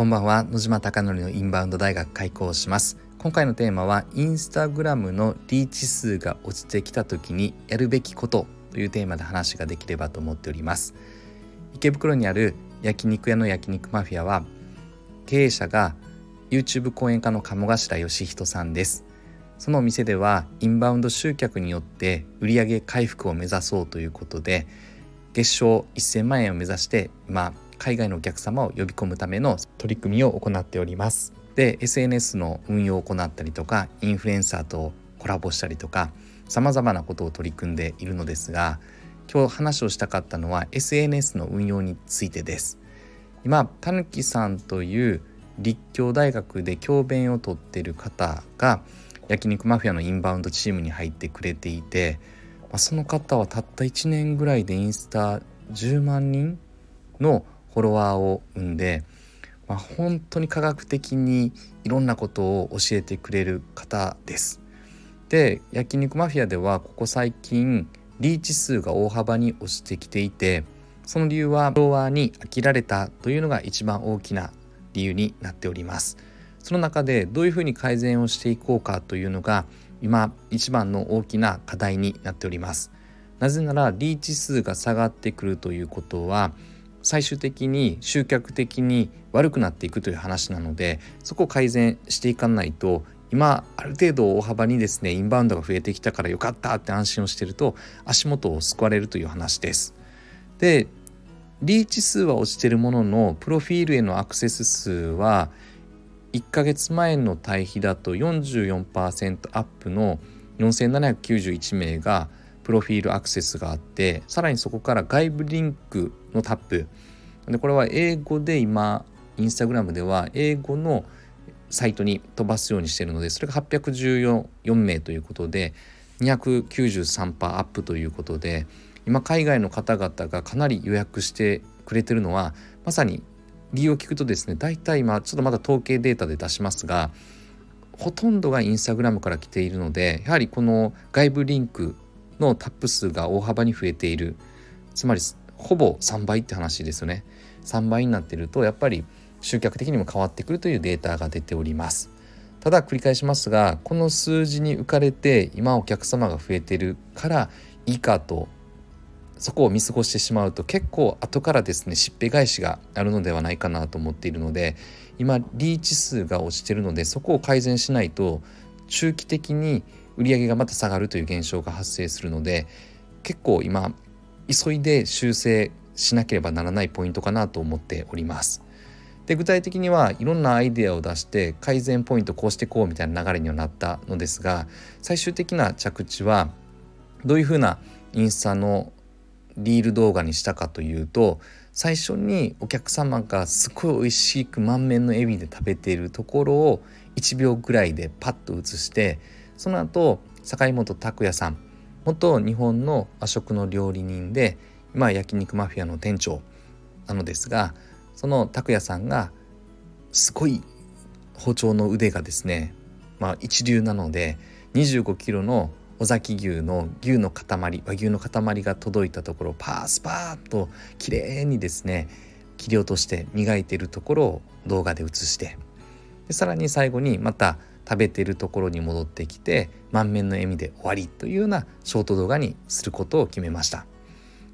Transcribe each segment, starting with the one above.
こんばんは。野島貴則のインバウンド大学開校します。今回のテーマはインスタグラムのリーチ数が落ちてきた時にやるべきことというテーマで話ができればと思っております。池袋にある焼肉屋の焼肉マフィアは経営者が YouTube 講演家の鴨頭義人さんです。そのお店ではインバウンド集客によって売上回復を目指そうということで月賞1000万円を目指して今海外のお客様を呼び込むための取り組みを行っております。で SNS の運用を行ったりとかインフルエンサーとコラボしたりとかさまざまなことを取り組んでいるのですが今日話をしたかったのは SNS の運用についてです。今たぬきさんという立教大学で教鞭をとっている方が焼肉マフィアのインバウンドチームに入ってくれていて、まあ、その方はたった1年ぐらいでインスタ10万人のフォロワーを生んで、まあ、本当に科学的にいろんなことを教えてくれる方です。で焼肉マフィアではここ最近リーチ数が大幅に落ちてきていてその理由はフォロワーに飽きられたというのが一番大きな理由になっております。その中でどういうふうに改善をしていこうかというのが今一番の大きな課題になっております。なぜならリーチ数が下がってくるということは最終的に集客的に悪くなっていくという話なのでそこを改善していかないと今ある程度大幅にですねインバウンドが増えてきたからよかったって安心をしてると足元を救われるという話です。でリーチ数は落ちてるもののプロフィールへのアクセス数は1ヶ月前の対比だと44%アップの4791名がプロフィールアクセスがあってさらにそこから外部リンクのタップ。でこれは英語で今インスタグラムでは英語のサイトに飛ばすようにしているのでそれが814名ということで293%アップということで今海外の方々がかなり予約してくれてるのはまさに理由を聞くとですね大体今ちょっとまだ統計データで出しますがほとんどがインスタグラムから来ているのでやはりこの外部リンクのタップ数が大幅に増えている。つまりほぼ3倍って話ですよね。3倍になってるとやっぱり集客的にも変わってくるというデータが出ております。ただ繰り返しますがこの数字に浮かれて今お客様が増えてるからいいかとそこを見過ごしてしまうと結構後からですねしっぺ返しがあるのではないかなと思っているので今リーチ数が落ちてるのでそこを改善しないと中期的に売り上げがまた下がるという現象が発生するので結構今急いで修正しなければならないポイントかなと思っております。で具体的にはいろんなアイデアを出して改善ポイントこうしてこうみたいな流れにはなったのですが最終的な着地はどういうふうなインスタのリール動画にしたかというと最初にお客様がすごい美味しく満面の笑みで食べているところを1秒ぐらいでパッと映してその後坂本拓也さん元日本の和食の料理人で今焼肉マフィアの店長なのですがその拓也さんがすごい包丁の腕がですねまあ一流なので25キロの尾崎牛の牛の塊和牛の塊が届いたところパースパーッと綺麗にですね切り落として磨いているところを動画で映してでさらに最後にまた食べてるところに戻ってきて満面の笑みで終わりというようなショート動画にすることを決めました。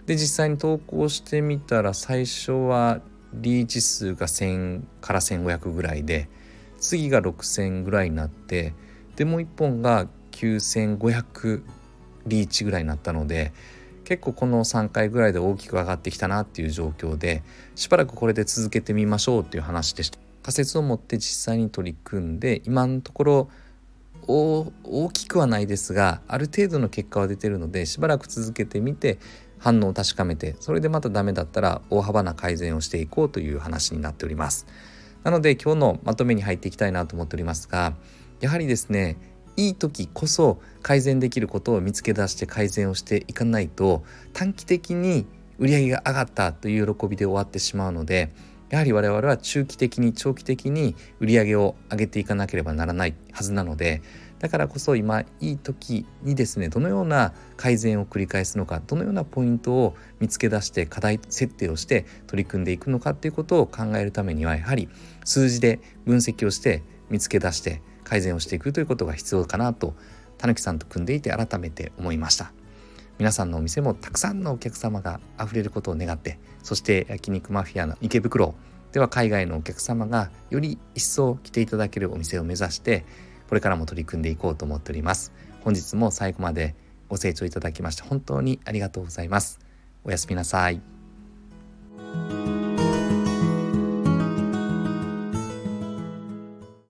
で実際に投稿してみたら最初はリーチ数が1000から1500ぐらいで次が6000ぐらいになってでもう1本が9500リーチぐらいになったので結構この3回ぐらいで大きく上がってきたなっていう状況でしばらくこれで続けてみましょうっていう話でした。仮説を持って実際に取り組んで今のところ大きくはないですがある程度の結果は出てるのでしばらく続けてみて反応を確かめてそれでまたダメだったら大幅な改善をしていこうという話になっております。なので今日のまとめに入っていきたいなと思っておりますがやはりですねいい時こそ改善できることを見つけ出して改善をしていかないと短期的に売り上げが上がったという喜びで終わってしまうのでやはり我々は中期的に長期的に売り上げを上げていかなければならないはずなのでだからこそ今いい時にですねどのような改善を繰り返すのかどのようなポイントを見つけ出して課題設定をして取り組んでいくのかっていうことを考えるためにはやはり数字で分析をして見つけ出して改善をしていくということが必要かなとたぬきさんと組んでいて改めて思いました。皆さんのお店もたくさんのお客様があふれることを願ってそして焼肉マフィアの池袋では海外のお客様がより一層来ていただけるお店を目指してこれからも取り組んでいこうと思っております。本日も最後までご清聴いただきまして本当にありがとうございます。おやすみなさい。